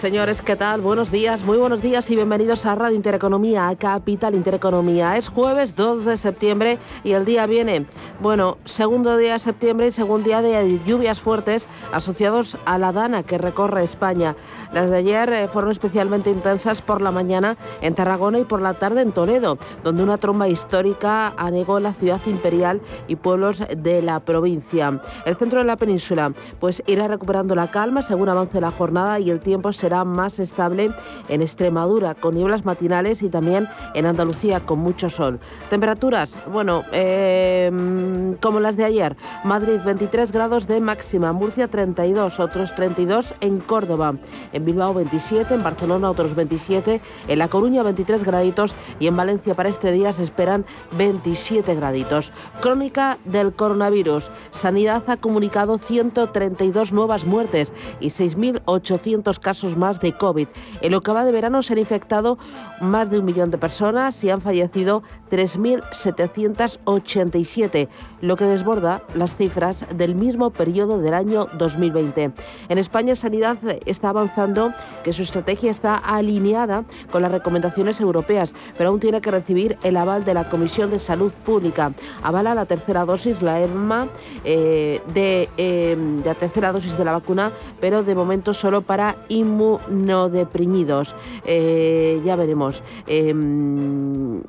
Señores, ¿qué tal? Buenos días, muy buenos días y bienvenidos a Radio Intereconomía, a Capital Intereconomía. Es jueves 2 de septiembre y el día viene, bueno, segundo día de septiembre y segundo día de lluvias fuertes asociados a la dana que recorre España. Las de ayer eh, fueron especialmente intensas por la mañana en Tarragona y por la tarde en Toledo, donde una tromba histórica anegó la ciudad imperial y pueblos de la provincia. El centro de la península, pues irá recuperando la calma según avance la jornada y el tiempo más estable en Extremadura, con nieblas matinales y también en Andalucía, con mucho sol. Temperaturas, bueno, em, como las de ayer. Madrid 23 grados de máxima, Murcia 32, otros 32 en Córdoba, en Bilbao 27, en Barcelona otros 27, en La Coruña 23 graditos y en Valencia para este día se esperan 27 graditos. Crónica del coronavirus. Sanidad ha comunicado 132 nuevas muertes y 6.800 casos más de COVID. En lo que va de verano se han infectado más de un millón de personas y han fallecido 3.787, lo que desborda las cifras del mismo periodo del año 2020. En España Sanidad está avanzando que su estrategia está alineada con las recomendaciones europeas, pero aún tiene que recibir el aval de la Comisión de Salud Pública. Avala la tercera dosis, la EMA, eh, de, eh, de la tercera dosis de la vacuna, pero de momento solo para inmunidad no deprimidos. Eh, ya veremos. Em,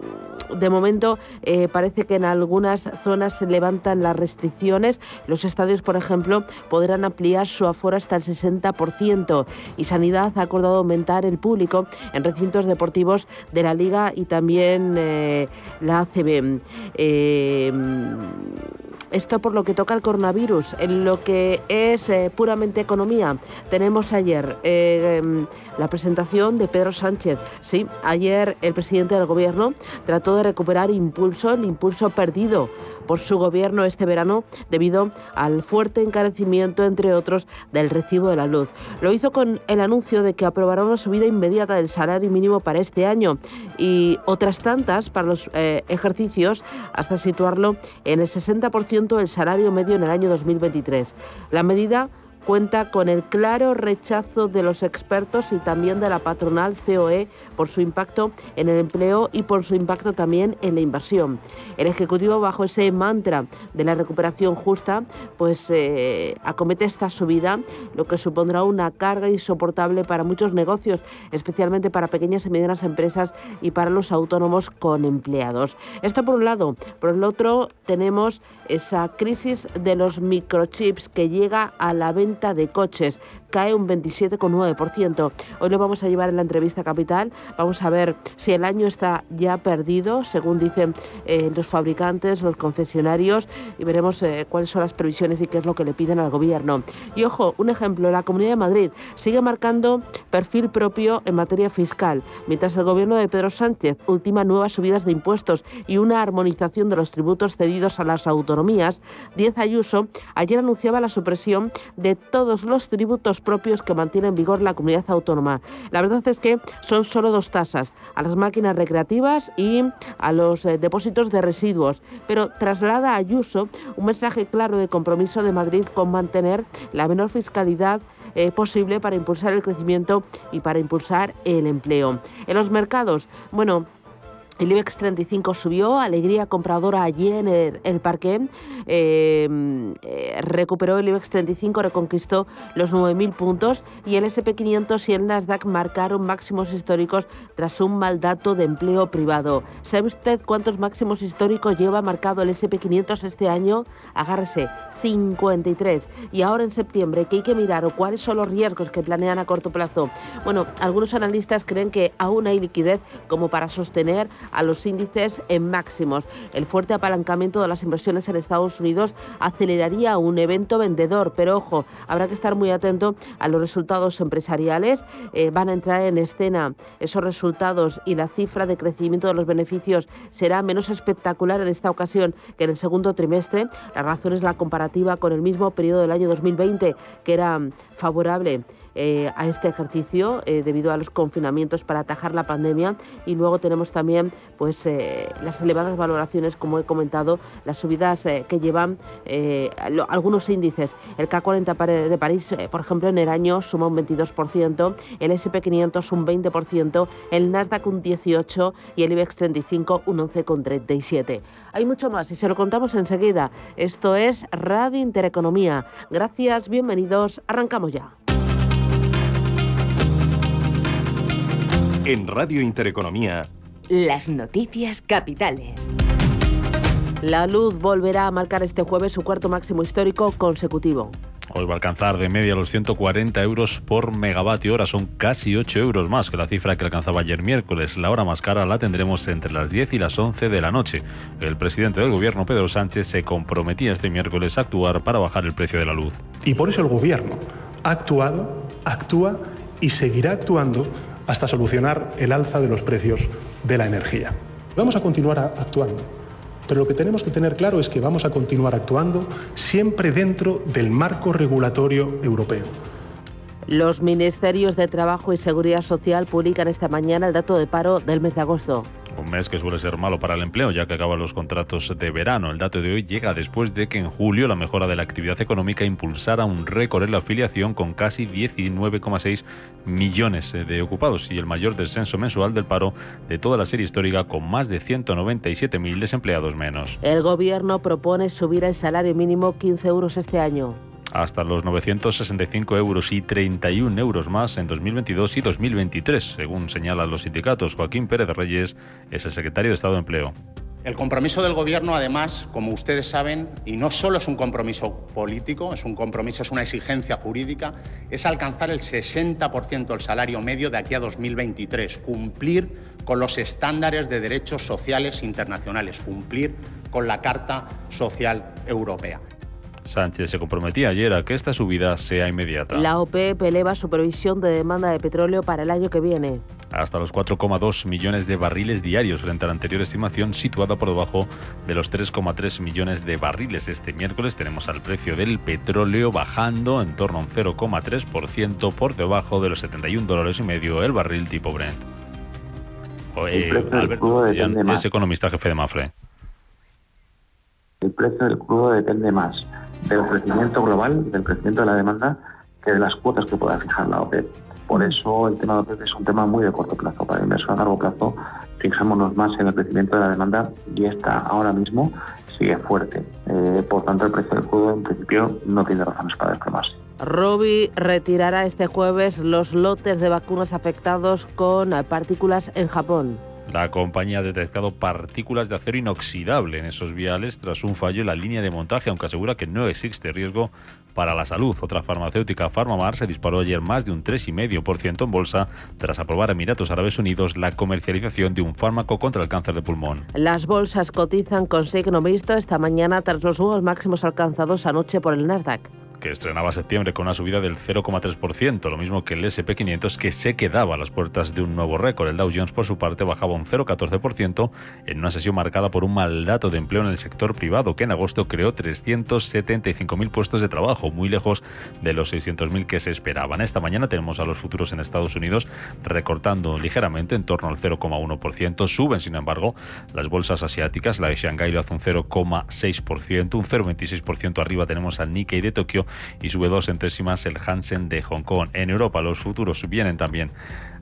de momento eh, parece que en algunas zonas se levantan las restricciones. Los estadios, por ejemplo, podrán ampliar su aforo hasta el 60% y Sanidad ha acordado aumentar el público en recintos deportivos de la Liga y también eh, la ACB. Em, esto por lo que toca al coronavirus. En lo que es eh, puramente economía, tenemos ayer eh, la presentación de Pedro Sánchez. Sí, ayer el presidente del gobierno trató de recuperar impulso, el impulso perdido por su gobierno este verano debido al fuerte encarecimiento, entre otros, del recibo de la luz. Lo hizo con el anuncio de que aprobará una subida inmediata del salario mínimo para este año y otras tantas para los eh, ejercicios hasta situarlo en el 60% el salario medio en el año 2023. La medida cuenta con el claro rechazo de los expertos y también de la patronal COE por su impacto en el empleo y por su impacto también en la inversión. El Ejecutivo, bajo ese mantra de la recuperación justa, pues eh, acomete esta subida, lo que supondrá una carga insoportable para muchos negocios, especialmente para pequeñas y medianas empresas y para los autónomos con empleados. Esto por un lado. Por el otro, tenemos esa crisis de los microchips que llega a la venta de coches cae un 27,9%. Hoy lo vamos a llevar en la entrevista capital. Vamos a ver si el año está ya perdido, según dicen eh, los fabricantes, los concesionarios, y veremos eh, cuáles son las previsiones y qué es lo que le piden al gobierno. Y ojo, un ejemplo, la Comunidad de Madrid sigue marcando perfil propio en materia fiscal, mientras el gobierno de Pedro Sánchez ultima nuevas subidas de impuestos y una armonización de los tributos cedidos a las autonomías, Diez Ayuso ayer anunciaba la supresión de todos los tributos propios que mantiene en vigor la comunidad autónoma. La verdad es que son solo dos tasas, a las máquinas recreativas y a los eh, depósitos de residuos, pero traslada a Ayuso un mensaje claro de compromiso de Madrid con mantener la menor fiscalidad eh, posible para impulsar el crecimiento y para impulsar el empleo. En los mercados, bueno, el IBEX 35 subió, alegría compradora allí en el, parque. Em, eh, recuperó el IBEX 35, reconquistó los 9.000 puntos y el SP500 y el Nasdaq marcaron máximos históricos tras un mal dato de empleo privado. ¿Sabe usted cuántos máximos históricos lleva marcado el SP500 este año? Agárrese, 53. Y ahora en septiembre, ¿qué hay que mirar cuáles son los riesgos que planean a corto plazo? Bueno, algunos analistas creen que aún hay liquidez como para sostener a los índices en máximos. El fuerte apalancamiento de las inversiones en Estados Unidos aceleraría un evento vendedor, pero ojo, habrá que estar muy atento a los resultados empresariales. Eh, van a entrar en escena esos resultados y la cifra de crecimiento de los beneficios será menos espectacular en esta ocasión que en el segundo trimestre. La razón es la comparativa con el mismo periodo del año 2020, que era favorable eh, a este ejercicio eh, debido a los confinamientos para atajar la pandemia. Y luego tenemos también pues eh, las elevadas valoraciones como he comentado las subidas que llevan algunos índices. El K40 de París por ejemplo en el año suma un 22% el SP500 un 20% el Nasdaq un 18 y el IBEX 35 un 11,37 hay mucho más y se lo contamos enseguida. Esto es Radio Intereconomía. Gracias bienvenidos. Arrancamos ya En Radio Intereconomía. Las noticias capitales. La luz volverá a marcar este jueves su cuarto máximo histórico consecutivo. Hoy va a alcanzar de media los 140 euros por megavatio hora. Son casi 8 euros más que la cifra que alcanzaba ayer miércoles. La hora más cara la tendremos entre las 10 y las 11 de la noche. El presidente del gobierno, Pedro Sánchez, se comprometía este miércoles a actuar para bajar el precio de la luz. Y por eso el gobierno ha actuado, actúa y seguirá actuando hasta solucionar el alza de los precios de la energía. Vamos a continuar actuando, pero lo que tenemos que tener claro es que vamos a continuar actuando siempre dentro del marco regulatorio europeo. Los ministerios de Trabajo y Seguridad Social publican esta mañana el dato de paro del mes de agosto. Un mes que suele ser malo para el empleo, ya que acaban los contratos de verano. El dato de hoy llega después de que en julio la mejora de la actividad económica impulsara un récord en la afiliación con casi 19,6 millones de ocupados y el mayor descenso mensual del paro de toda la serie histórica con más de 197.000 desempleados menos. El gobierno propone subir el salario mínimo 15 euros este año hasta los 965 euros y 31 euros más en 2022 y 2023, según señalan los sindicatos. Joaquín Pérez Reyes es el secretario de Estado de Empleo. El compromiso del Gobierno, además, como ustedes saben, y no solo es un compromiso político, es un compromiso, es una exigencia jurídica, es alcanzar el 60% del salario medio de aquí a 2023, cumplir con los estándares de derechos sociales internacionales, cumplir con la Carta Social Europea. Sánchez se comprometía ayer a que esta subida sea inmediata. La OPEP eleva su previsión de demanda de petróleo para el año que viene. Hasta los 4,2 millones de barriles diarios frente a la anterior estimación situada por debajo de los 3,3 millones de barriles. Este miércoles tenemos al precio del petróleo bajando en torno a un 0,3% por debajo de los 71 dólares y medio el barril tipo Brent. Alberto es economista jefe de Mafre. El precio del crudo depende más del crecimiento global, del crecimiento de la demanda, que de las cuotas que pueda fijar la OPEP. Por eso el tema de OPEP es un tema muy de corto plazo. Para el inversor a largo plazo, fijémonos más en el crecimiento de la demanda y esta ahora mismo sigue fuerte. Eh, por tanto, el precio del crudo en principio no tiene razones para desplomarse. Robi retirará este jueves los lotes de vacunas afectados con partículas en Japón. La compañía ha detectado partículas de acero inoxidable en esos viales tras un fallo en la línea de montaje, aunque asegura que no existe riesgo para la salud. Otra farmacéutica, Farmamar, se disparó ayer más de un 3,5% en bolsa tras aprobar Emiratos Árabes Unidos la comercialización de un fármaco contra el cáncer de pulmón. Las bolsas cotizan con signo visto esta mañana tras los nuevos máximos alcanzados anoche por el Nasdaq que estrenaba septiembre con una subida del 0,3%, lo mismo que el SP500 que se quedaba a las puertas de un nuevo récord. El Dow Jones por su parte bajaba un 0,14% en una sesión marcada por un mal dato de empleo en el sector privado que en agosto creó 375.000 puestos de trabajo, muy lejos de los 600.000 que se esperaban. Esta mañana tenemos a los futuros en Estados Unidos recortando ligeramente en torno al 0,1%. Suben, sin embargo, las bolsas asiáticas. La de Shanghai lo hace un 0,6%, un 0,26% arriba tenemos al Nikkei de Tokio y sube dos centésimas el Hansen de Hong Kong. En Europa los futuros vienen también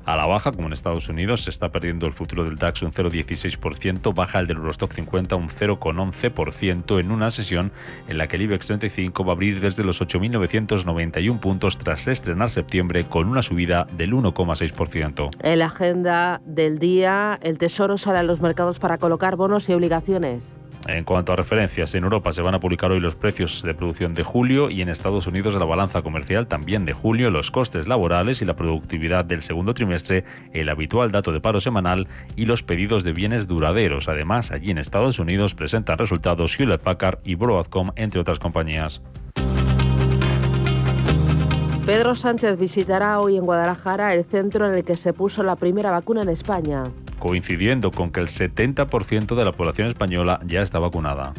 a la baja, como en Estados Unidos, se está perdiendo el futuro del DAX un 0,16%, baja el del Eurostock 50 un 0,11% en una sesión en la que el IBEX 35 va a abrir desde los 8.991 puntos tras estrenar septiembre con una subida del 1,6%. En la agenda del día, el Tesoro sale a los mercados para colocar bonos y obligaciones. En cuanto a referencias, en Europa se van a publicar hoy los precios de producción de julio y en Estados Unidos la balanza comercial también de julio, los costes laborales y la productividad del segundo trimestre, el habitual dato de paro semanal y los pedidos de bienes duraderos. Además, allí en Estados Unidos presentan resultados Hewlett Packard y Broadcom, entre otras compañías. Pedro Sánchez visitará hoy en Guadalajara el centro en el que se puso la primera vacuna en España. Coincidiendo con que el 70% de la población española ya está vacunada.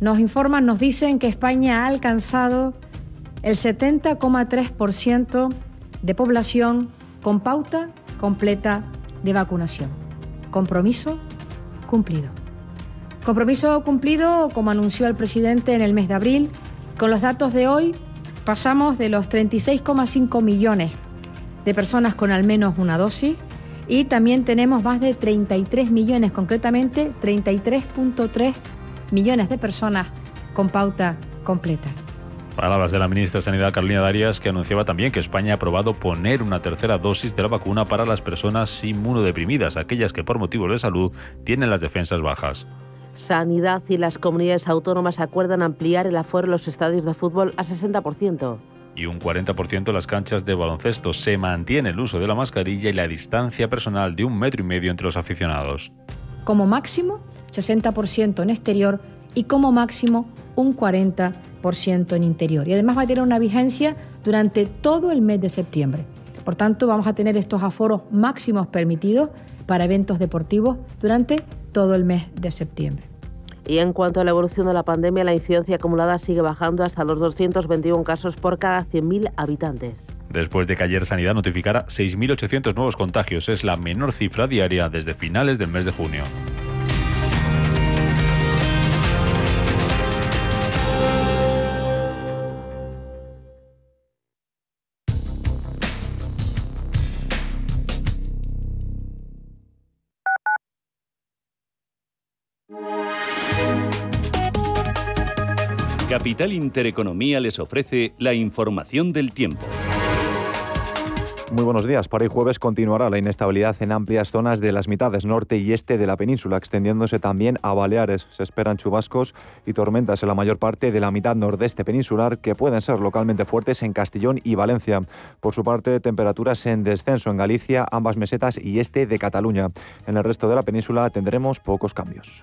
Nos informan, nos dicen que España ha alcanzado el 70,3% de población con pauta completa de vacunación. Compromiso cumplido. Compromiso cumplido, como anunció el presidente en el mes de abril. Con los datos de hoy, pasamos de los 36,5 millones de personas con al menos una dosis y también tenemos más de 33 millones, concretamente 33.3 millones de personas con pauta completa. Palabras de la ministra de Sanidad Carolina Darias, que anunciaba también que España ha aprobado poner una tercera dosis de la vacuna para las personas inmunodeprimidas, aquellas que por motivos de salud tienen las defensas bajas. Sanidad y las comunidades autónomas acuerdan ampliar el aforo en los estadios de fútbol a 60%. Y un 40% en las canchas de baloncesto. Se mantiene el uso de la mascarilla y la distancia personal de un metro y medio entre los aficionados. Como máximo, 60% en exterior y como máximo un 40% en interior. Y además va a tener una vigencia durante todo el mes de septiembre. Por tanto, vamos a tener estos aforos máximos permitidos para eventos deportivos durante todo el mes de septiembre. Y en cuanto a la evolución de la pandemia, la incidencia acumulada sigue bajando hasta los 221 casos por cada 100.000 habitantes. Después de que ayer Sanidad notificara 6.800 nuevos contagios, es la menor cifra diaria desde finales del mes de junio. Capital Intereconomía les ofrece la información del tiempo. Muy buenos días. Para hoy jueves continuará la inestabilidad en amplias zonas de las mitades norte y este de la península, extendiéndose también a Baleares. Se esperan chubascos y tormentas en la mayor parte de la mitad nordeste peninsular que pueden ser localmente fuertes en Castellón y Valencia. Por su parte, temperaturas en descenso en Galicia, ambas mesetas y este de Cataluña. En el resto de la península tendremos pocos cambios.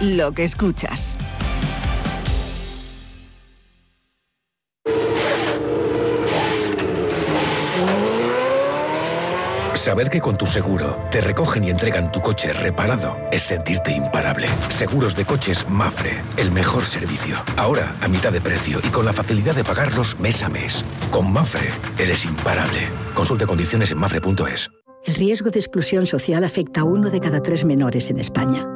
lo que escuchas. Saber que con tu seguro te recogen y entregan tu coche reparado es sentirte imparable. Seguros de coches Mafre, el mejor servicio. Ahora a mitad de precio y con la facilidad de pagarlos mes a mes. Con Mafre eres imparable. Consulte condiciones en mafre.es. El riesgo de exclusión social afecta a uno de cada tres menores en España.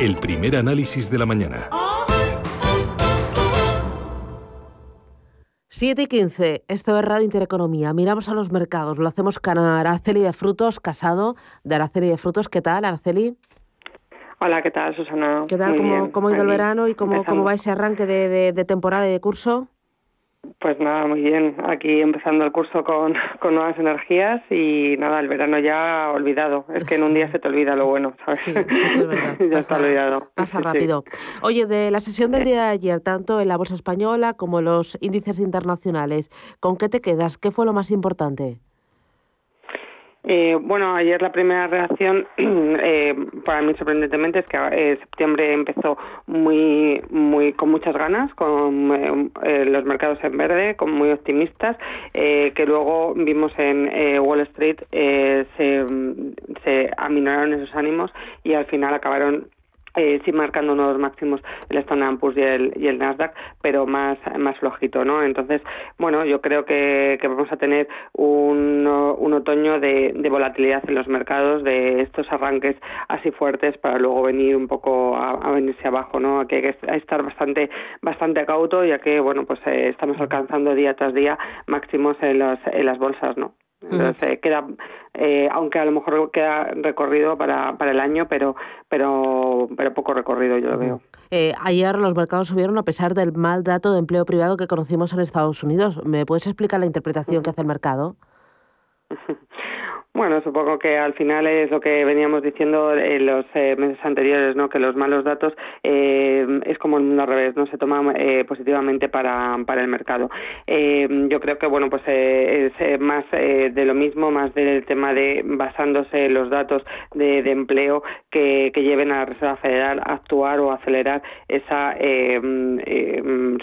El primer análisis de la mañana. 7 y 15, esto es Radio Intereconomía. Miramos a los mercados, lo hacemos con Araceli de Frutos, casado de Araceli de Frutos. ¿Qué tal, Araceli? Hola, ¿qué tal, Susana? ¿Qué tal? ¿Cómo, cómo, ha ido el verano y cómo, cómo va ese arranque de, de temporada y de curso? Pues nada, muy bien. Aquí empezando el curso con, con nuevas energías y nada, el verano ya olvidado. Es que en un día se te olvida lo bueno, ¿sabes? Sí, sí es verdad. ya pasa, está olvidado. Pasa rápido. Oye, de la sesión del día de ayer, tanto en la Bolsa Española como en los índices internacionales, ¿con qué te quedas? ¿Qué fue lo más importante? Eh, bueno, ayer la primera reacción, eh, para mí sorprendentemente, es que eh, septiembre empezó muy, muy con muchas ganas, con eh, eh, los mercados en verde, con muy optimistas, que luego vimos en Wall Street se, se aminoraron esos ánimos y al final acabaron eh, sí marcando nuevos máximos el Standard Poor's y el, y el Nasdaq, pero más más flojito, ¿no? Entonces, bueno, yo creo que, que vamos a tener un, un otoño de, de, volatilidad en los mercados, de estos arranques así fuertes para luego venir un poco a, a venirse abajo, ¿no? Que hay que estar bastante bastante cauto, ya que, bueno, pues eh, estamos alcanzando día tras día máximos en las, en las bolsas, ¿no? Entonces queda, eh, aunque a lo mejor queda recorrido para, para el año, pero, pero, pero poco recorrido yo lo veo. Eh, ayer los mercados subieron a pesar del mal dato de empleo privado que conocimos en Estados Unidos. ¿Me puedes explicar la interpretación que hace el mercado? Bueno, supongo que al final es lo que veníamos diciendo en los eh, meses anteriores, ¿no? Que los malos datos eh, es como al revés, no se toman eh, positivamente para, para el mercado. Eh, yo creo que bueno, pues eh, es más eh, de lo mismo, más del tema de basándose en los datos de, de empleo que, que, lleven a la Reserva Federal a actuar o acelerar esa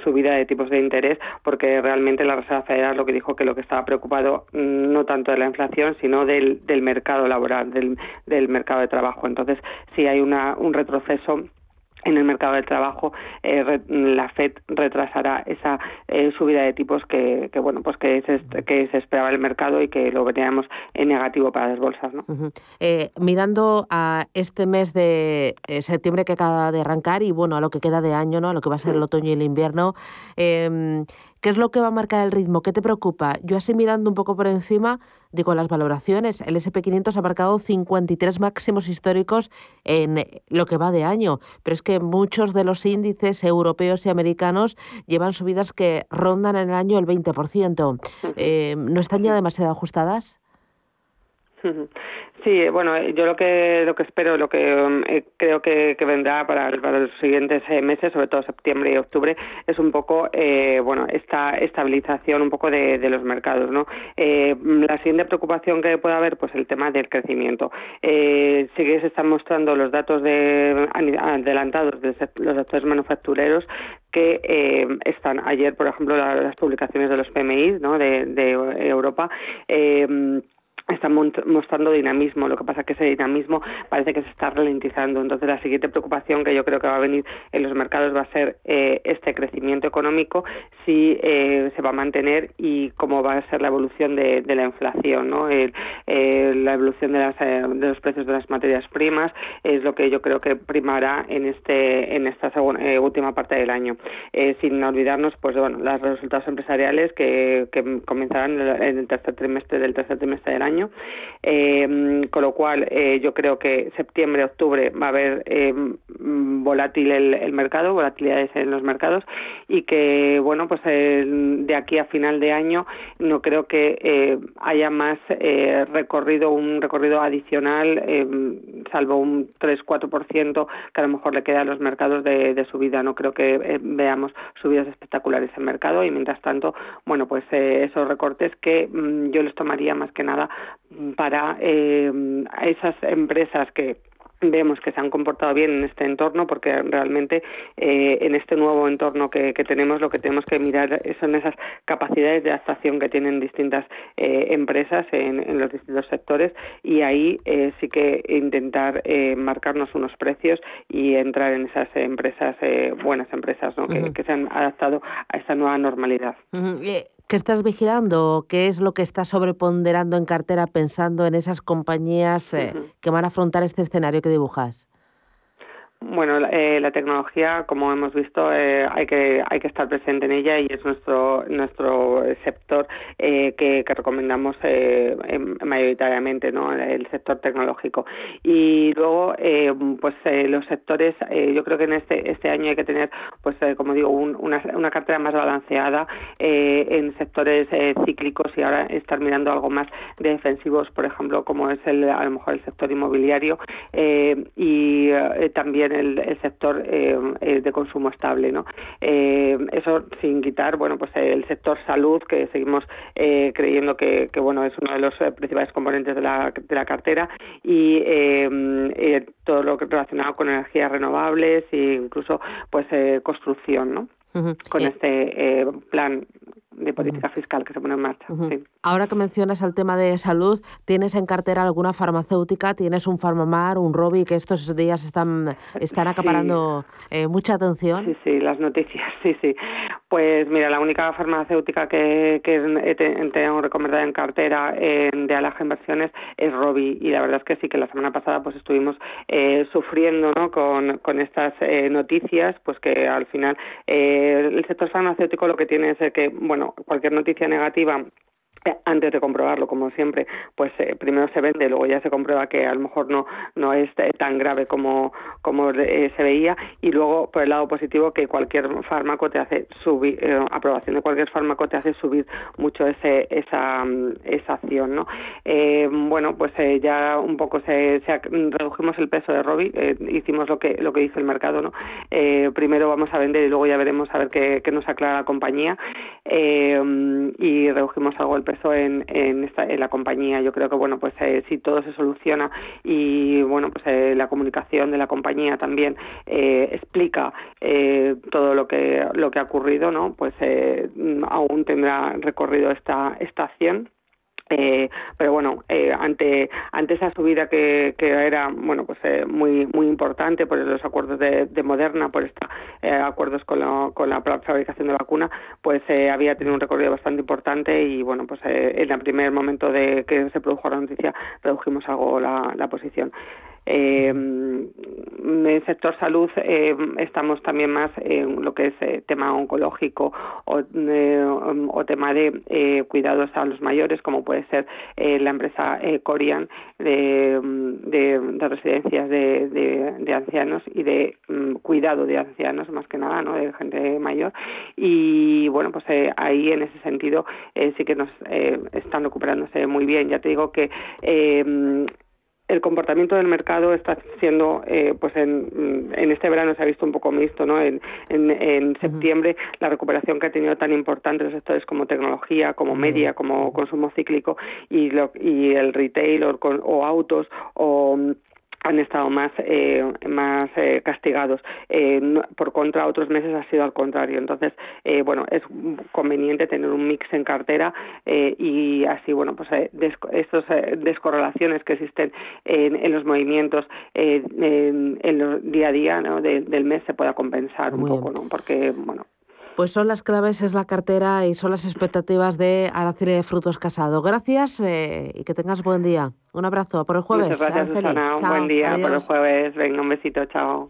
subida de tipos de interés, porque realmente la Reserva Federal lo que dijo que lo que estaba preocupado mm, no tanto de la inflación, sino del, del mercado laboral, del, del mercado de trabajo. Entonces, si hay una, un retroceso en el mercado del trabajo eh, re, la Fed retrasará esa eh, subida de tipos que, que bueno pues que se, que se esperaba el mercado y que lo veríamos en negativo para las bolsas ¿no? Uh -huh. eh, mirando a este mes de septiembre que acaba de arrancar y bueno a lo que queda de año no a lo que va a ser el otoño y el invierno em, ¿Qué es lo que va a marcar el ritmo? ¿Qué te preocupa? Yo así mirando un poco por encima, digo las valoraciones. El SP500 ha marcado 53 máximos históricos en lo que va de año, pero es que muchos de los índices europeos y americanos llevan subidas que rondan en el año el 20%. Eh, ¿No están ya demasiado ajustadas? Sí, bueno, yo lo que lo que espero, lo que eh, creo que, que vendrá para, para, los siguientes eh, meses, sobre todo septiembre y octubre, es un poco, eh, bueno, esta estabilización un poco de, los mercados, ¿no? Eh, la siguiente preocupación que puede haber, pues el tema del crecimiento. Eh, sí que se están mostrando los datos de adelantados de los sectores manufactureros que eh, están ayer, por ejemplo, la, las publicaciones de los PMI, ¿no? De, de Europa. Eh, están mostrando dinamismo. Lo que pasa es que ese dinamismo parece que se está ralentizando. Entonces, la siguiente preocupación que yo creo que va a venir en los mercados va a ser eh, este crecimiento económico, si eh, se va a mantener y cómo va a ser la evolución de, la inflación, ¿no? El, eh, la evolución de, las, de, los precios de las materias primas es lo que yo creo que primará en este en esta segunda, última parte del año. sin olvidarnos, pues bueno, los resultados empresariales que, que comenzarán en el tercer trimestre del tercer trimestre del año año. con lo cual, yo creo que septiembre, octubre va a haber volátil el, mercado, volatilidades en los mercados y que, bueno, pues de aquí a final de año no creo que haya más recorrido, un recorrido adicional, salvo un 3-4% que a lo mejor le queda a los mercados de, subida. No creo que eh, veamos subidas espectaculares en mercado y mientras tanto, bueno, pues eh, esos recortes que mm, yo les tomaría más que nada para eh, esas empresas que vemos que se han comportado bien en este entorno porque realmente eh, en este nuevo entorno que, tenemos lo que tenemos que mirar son esas capacidades de adaptación que tienen distintas eh, empresas en, los distintos sectores y ahí eh, sí que intentar marcarnos unos precios y entrar en esas empresas buenas empresas ¿no? que, se han adaptado a esta nueva normalidad. ¿Qué estás vigilando? ¿Qué es lo que estás sobreponderando en cartera pensando en esas compañías eh, que van a afrontar este escenario que dibujas? Bueno, eh, la tecnología, como hemos visto, eh, hay que hay que estar presente en ella y es nuestro nuestro sector eh, que, recomendamos em, mayoritariamente, ¿no? El sector tecnológico. Y luego, pues los sectores, yo creo que en este este año hay que tener, pues como digo, una, una cartera más balanceada en sectores cíclicos y ahora estar mirando algo más de defensivos, por ejemplo, como es el a lo mejor el sector inmobiliario y también el, sector eh, eh, de consumo estable. ¿no? Eh, eso sin quitar bueno, pues el sector salud, que seguimos creyendo que, bueno, es uno de los principales componentes de la, de la cartera, y todo lo que relacionado con energías renovables e incluso pues construcción. ¿no? con este plan de política fiscal que se pone en marcha. Ahora que mencionas el tema de salud, ¿tienes en cartera alguna farmacéutica? ¿Tienes un Farmamar, un Robi, que estos días están, están acaparando eh, mucha atención? Sí, sí, las noticias, sí, sí. Pues mira, la única farmacéutica que, que tengo recomendada en cartera de Alaja Inversiones es Robi y la verdad es que sí que la semana pasada pues estuvimos eh, sufriendo ¿no? con, con estas eh, noticias, pues que al final el sector farmacéutico lo que tiene es que, bueno, cualquier noticia negativa antes de comprobarlo, como siempre, pues eh, primero se vende, luego ya se comprueba que a lo mejor no no es eh, tan grave como como eh, se veía y luego por el lado positivo que cualquier fármaco te hace subir aprobación de cualquier fármaco te hace subir mucho ese esa esa acción, ¿no? bueno, pues ya un poco se, redujimos el peso de Robi, hicimos lo que lo que dice el mercado, ¿no? primero vamos a vender y luego ya veremos a ver qué, qué nos aclara la compañía y redujimos algo el peso en, en, esta, en la compañía. Yo creo que bueno, pues eh, si todo se soluciona y bueno, pues eh, la comunicación de la compañía también eh, explica todo lo que lo que ha ocurrido, ¿no? Pues aún tendrá recorrido esta esta acción eh, pero bueno, eh, ante ante esa subida que, que era bueno pues eh, muy muy importante por los acuerdos de, de Moderna, por estos eh, acuerdos con, la con la fabricación de vacuna, pues eh, había tenido un recorrido bastante importante y bueno pues en el primer momento de que se produjo la noticia redujimos algo la, la posición. Eh, en el sector salud eh, estamos también más en lo que es eh, tema oncológico o, o tema de cuidados a los mayores, como puede ser la empresa Corian de, de, residencias de, de, ancianos y de mm, cuidado de ancianos, más que nada, ¿no? de gente mayor. Y bueno, pues ahí en ese sentido sí que nos están recuperándose muy bien. Ya te digo que el comportamiento del mercado está siendo, eh, pues en, en, este verano se ha visto un poco mixto, ¿no? En, en, septiembre la recuperación que ha tenido tan importante los sectores como tecnología, como media, como consumo cíclico y, lo, y el retail o, o autos o han estado más eh, más eh, castigados. Eh, por contra otros meses ha sido al contrario. Entonces eh, bueno es conveniente tener un mix en cartera eh, y así bueno pues eh, estas descorrelaciones que existen en, en los movimientos en, en el día a día ¿no? de, del mes se pueda compensar un poco no porque bueno pues son las claves, es la cartera y son las expectativas de Araceli de Frutos Casado. Gracias eh, y que tengas buen día. Un abrazo. Por el jueves. Muchas gracias, Susana. Un buen día. Por el jueves. Venga, un besito. Chao.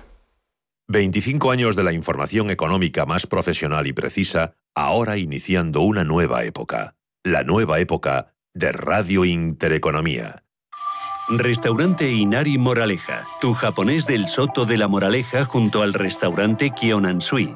25 años de la información económica más profesional y precisa, ahora iniciando una nueva época. La nueva época de Radio Intereconomía. Restaurante Inari Moraleja, tu japonés del Soto de la Moraleja junto al restaurante Kionansui.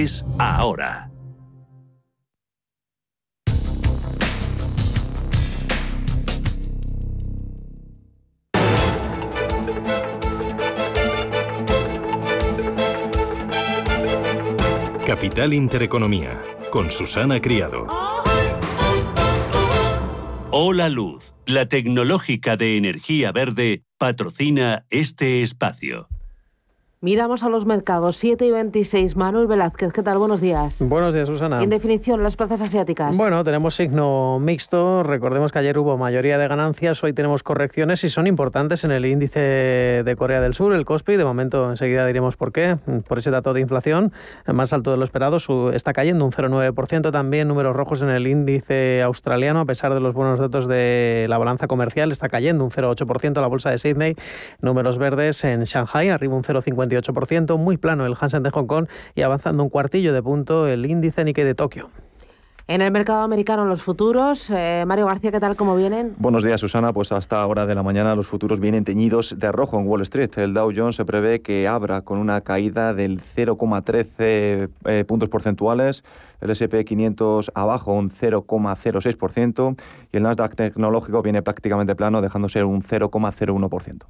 ahora. Capital Intereconomía, con Susana Criado. Hola Luz, la tecnológica de energía verde, patrocina este espacio. Miramos a los mercados 7 y 26. Manuel Velázquez, ¿qué tal? Buenos días. Buenos días, Susana. En definición, las plazas asiáticas. Bueno, tenemos signo mixto. Recordemos que ayer hubo mayoría de ganancias, hoy tenemos correcciones y son importantes en el índice de Corea del Sur, el KOSPI. De momento, enseguida diremos por qué. Por ese dato de inflación más alto de lo esperado, está cayendo un 0,9%. También números rojos en el índice australiano, a pesar de los buenos datos de la balanza comercial, está cayendo un 0,8% la bolsa de Sydney. Números verdes en Shanghai, arriba un 0,50 muy plano el Hansen de Hong Kong y avanzando un cuartillo de punto el índice Nikkei de Tokio. En el mercado americano los futuros, eh, Mario García, ¿qué tal? ¿Cómo vienen? Buenos días, Susana. Pues hasta hora de la mañana los futuros vienen teñidos de rojo en Wall Street. El Dow Jones se prevé que abra con una caída del 0,13 eh, puntos porcentuales, el S&P 500 abajo un 0,06% y el Nasdaq tecnológico viene prácticamente plano, dejándose un 0,01%.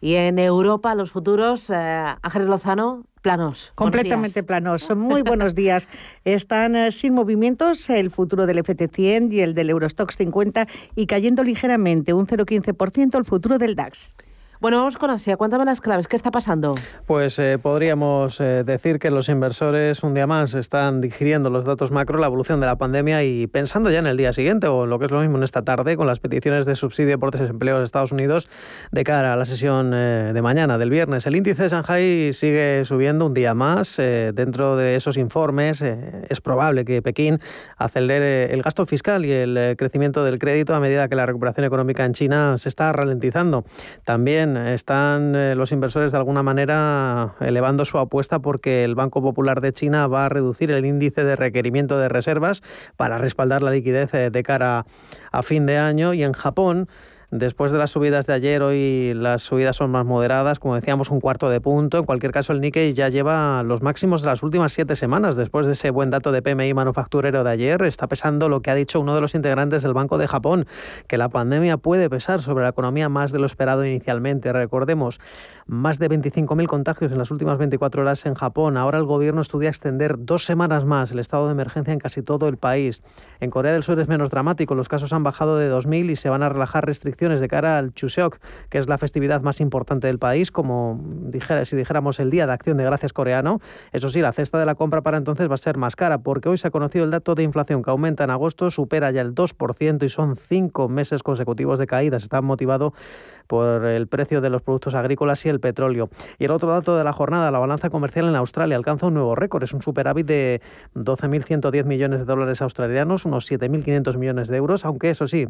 Y en Europa, los futuros, eh, Ángeles Lozano, planos. Completamente planos. Muy buenos días. Están eh, sin movimientos el futuro del FT100 y el del Eurostox 50 y cayendo ligeramente, un 0,15% el futuro del DAX. Bueno, vamos con Asia. Cuéntame las claves. ¿Qué está pasando? Pues eh, podríamos eh, decir que los inversores un día más están digiriendo los datos macro, la evolución de la pandemia y pensando ya en el día siguiente o lo que es lo mismo en esta tarde con las peticiones de subsidio por desempleo de Estados Unidos de cara a la sesión eh, de mañana, del viernes. El índice de Shanghai sigue subiendo un día más. dentro de esos informes es probable que Pekín acelere el gasto fiscal y el crecimiento del crédito a medida que la recuperación económica en China se está ralentizando. También están eh, los inversores de alguna manera elevando su apuesta porque el Banco Popular de China va a reducir el índice de requerimiento de reservas para respaldar la liquidez eh, de cara a fin de año. Y en Japón Después de las subidas de ayer, hoy las subidas son más moderadas, como decíamos, un cuarto de punto. En cualquier caso, el Nikkei ya lleva los máximos de las últimas siete semanas. Después de ese buen dato de PMI manufacturero de ayer, está pesando lo que ha dicho uno de los integrantes del Banco de Japón, que la pandemia puede pesar sobre la economía más de lo esperado inicialmente. Recordemos, más de 25.000 contagios en las últimas 24 horas en Japón. Ahora el gobierno estudia extender dos semanas más el estado de emergencia en casi todo el país. En Corea del Sur es menos dramático, los casos han bajado de 2.000 y se van a relajar restricciones de cara al Chuseok, que es la festividad más importante del país, como si dijéramos el Día de Acción de Gracias coreano. Eso sí, la cesta de la compra para entonces va a ser más cara, porque hoy se ha conocido el dato de inflación que aumenta en agosto, supera ya el 2% y son cinco meses consecutivos de caídas. Está motivado por el precio de los productos agrícolas y el petróleo. Y el otro dato de la jornada, la balanza comercial en Australia alcanza un nuevo récord, es un superávit de 12.110 millones de dólares australianos, unos 7.500 millones de euros, aunque eso sí,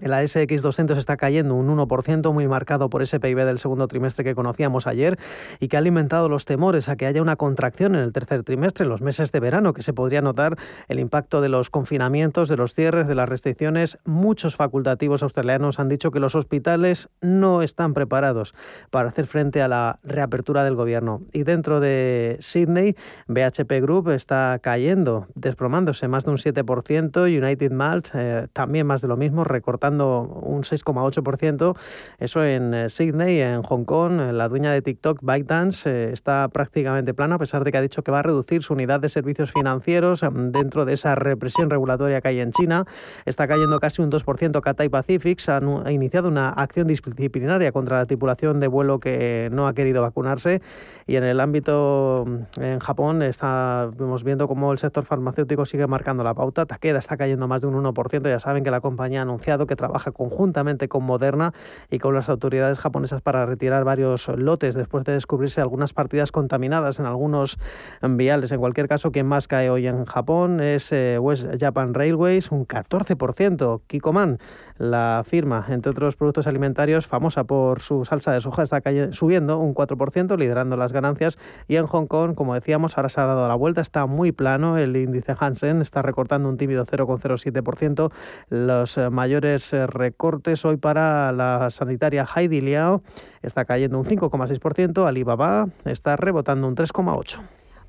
el ASX 200 está cayendo un 1%, muy marcado por ese PIB del segundo trimestre que conocíamos ayer y que ha alimentado los temores a que haya una contracción en el tercer trimestre, en los meses de verano, que se podría notar el impacto de los confinamientos, de los cierres, de las restricciones. Muchos facultativos australianos han dicho que los hospitales no están preparados para hacer frente a la reapertura del gobierno. Y dentro de Sydney, BHP Group está cayendo, desplomándose más de un 7%, United Malt eh, también más de lo mismo, recortando un 6,8%. Eso en eh, Sydney, en Hong Kong. La dueña de TikTok, ByteDance, eh, está prácticamente plana, a pesar de que ha dicho que va a reducir su unidad de servicios financieros em, dentro de esa represión regulatoria que hay en China. Está cayendo casi un 2% Cathay Pacific. Ha iniciado una acción disciplinaria contra la tripulación de vuelo que no ha querido vacunarse. Y en el ámbito mm, en Japón estamos viendo cómo el sector farmacéutico sigue marcando la pauta. Takeda está cayendo más de un 1%. Ya saben que la compañía ha anunciado que trabaja conjuntamente con Moderna y con las autoridades japonesas para retirar varios lotes después de descubrirse algunas partidas contaminadas en algunos viales. En cualquier caso, quien más cae hoy en Japón es eh, West Japan Railways, un 14%. Kikoman, la firma, entre otros productos alimentarios, famosa por su salsa de soja, está subiendo un 4%, liderando las ganancias. Y en Hong Kong, como decíamos, ahora se ha dado la vuelta, está muy plano. El índice Hansen está recortando un tímido 0,07%. Los eh, mayores eh, recortes hoy para la sanitaria Heidi Liao está cayendo un 5,6%, Alibaba está rebotando un 3,8%.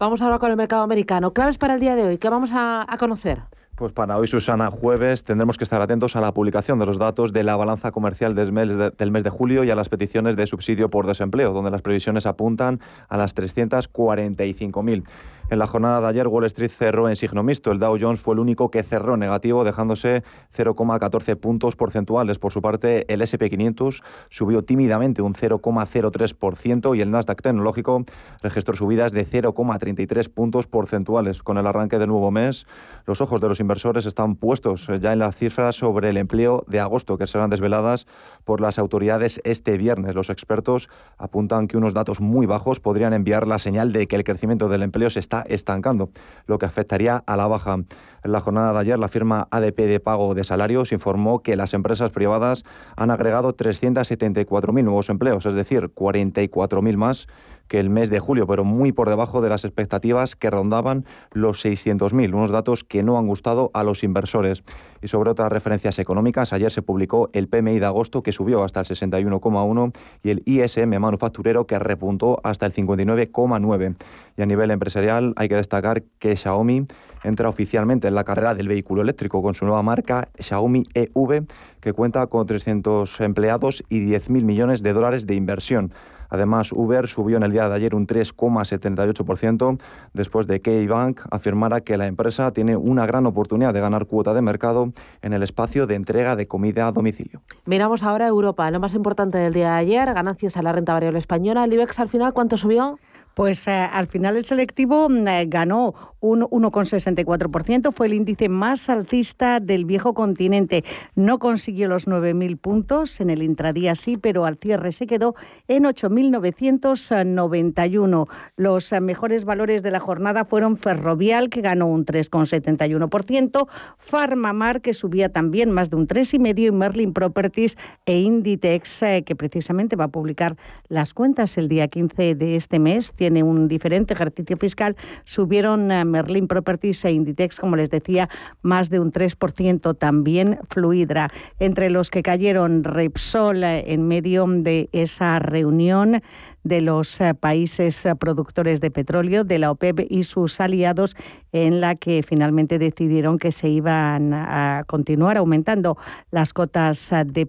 Vamos ahora con el mercado americano. Claves para el día de hoy, ¿qué vamos a, conocer? Pues para hoy, Susana, jueves tendremos que estar atentos a la publicación de los datos de la balanza comercial del mes de, del mes de julio y a las peticiones de subsidio por desempleo, donde las previsiones apuntan a las 345.000. En la jornada de ayer, Wall Street cerró en signo mixto. El Dow Jones fue el único que cerró negativo, dejándose 0,14 puntos porcentuales. Por su parte, el SP500 subió tímidamente un 0,03% y el Nasdaq tecnológico registró subidas de 0,33 puntos porcentuales. Con el arranque del nuevo mes, los ojos de los inversores están puestos ya en las cifras sobre el empleo de agosto, que serán desveladas por las autoridades este viernes. Los expertos apuntan que unos datos muy bajos podrían enviar la señal de que el crecimiento del empleo se está estancando, lo que afectaría a la baja. En la jornada de ayer, la firma ADP de pago de salarios informó que las empresas privadas han agregado 374.000 nuevos empleos, es decir, 44.000 más que el mes de julio, pero muy por debajo de las expectativas que rondaban los 600.000, unos datos que no han gustado a los inversores. Y sobre otras referencias económicas, ayer se publicó el PMI de agosto que subió hasta el 61,1 y el ISM manufacturero que repuntó hasta el 59,9. Y a nivel empresarial hay que destacar que Xiaomi entra oficialmente en la carrera del vehículo eléctrico con su nueva marca Xiaomi EV, que cuenta con 300 empleados y 10.000 millones de dólares de inversión. Además, Uber subió en el día de ayer un 3,78% después de que Bank afirmara que la empresa tiene una gran oportunidad de ganar cuota de mercado en el espacio de entrega de comida a domicilio. Miramos ahora Europa, lo más importante del día de ayer, ganancias a la renta variable española. ¿El IBEX al final cuánto subió? Pues eh, al final el selectivo eh, ganó un 1,64%, fue el índice más alcista del viejo continente. No consiguió los 9.000 puntos, en el intradía sí, pero al cierre se quedó en 8.991. Los eh, mejores valores de la jornada fueron Ferrovial, que ganó un 3,71%, Farmamar, que subía también más de un 3,5%, y Merlin Properties e Inditex, que precisamente va a publicar las cuentas el día 15 de este mes tiene un diferente ejercicio fiscal, subieron Merlin Properties e Inditex, como les decía, más de un 3%, también Fluidra. Entre los que cayeron Repsol en medio de esa reunión de los eh, países eh, productores de petróleo, de la OPEP y sus aliados, en la que finalmente decidieron que se iban a continuar aumentando las cotas eh, de,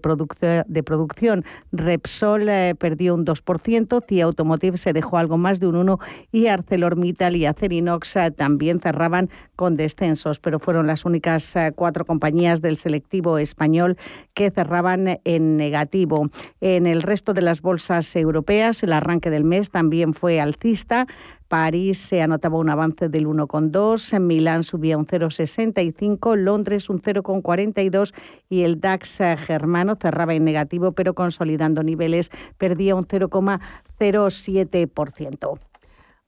de producción. Repsol perdió un 2%, CIA Automotive se dejó algo más de un 1% y ArcelorMittal y Acerinox también cerraban con descensos, pero fueron las únicas cuatro compañías del selectivo español que cerraban en negativo. En el resto de las bolsas europeas, el arranque del mes también fue alcista. París se anotaba un avance del 1,2, en Milán subía un 0,65, Londres un 0,42 y el DAX germano cerraba en negativo, pero consolidando niveles perdía un 0,07%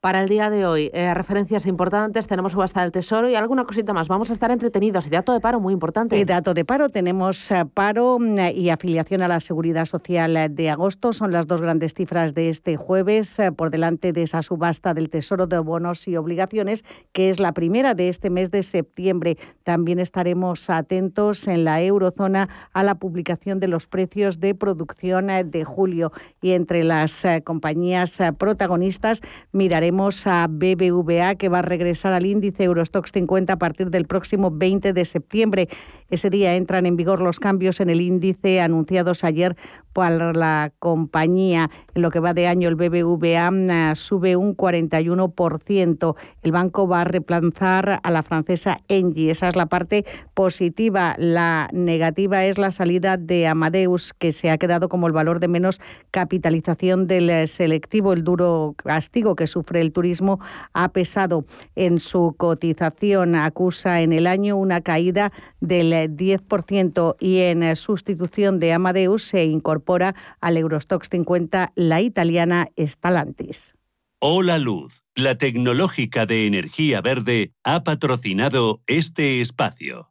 para el día de hoy. Eh, referencias importantes, tenemos subasta del Tesoro y alguna cosita más. Vamos a estar entretenidos. Y dato de paro muy importante. Y dato de paro, tenemos eh, paro mm, y afiliación a la Seguridad Social de agosto. Son las dos grandes cifras de este jueves, eh, por delante de esa subasta del Tesoro de bonos y obligaciones, que es la primera de este mes de septiembre. También estaremos atentos en la eurozona a la publicación de los precios de producción de julio. Y entre las compañías protagonistas miraremos a BBVA que va a regresar al índice Eurostox 50 a partir del próximo 20 de septiembre. Ese día entran en vigor los cambios en el índice anunciados ayer por la compañía. En lo que va de año, el BBVA mm, sube un 41%. El banco va a relanzar a la francesa Engie. Esa es la parte positiva. La negativa es la salida de Amadeus, que se ha quedado como el valor de menos capitalización del selectivo. El duro castigo que sufre el turismo ha pesado en su cotización. Acusa en el año una caída del 10% y en sustitución de Amadeus se incorpora al Eurostox 50 la italiana Stellantis. Hola Luz, la tecnológica de energía verde, ha patrocinado este espacio.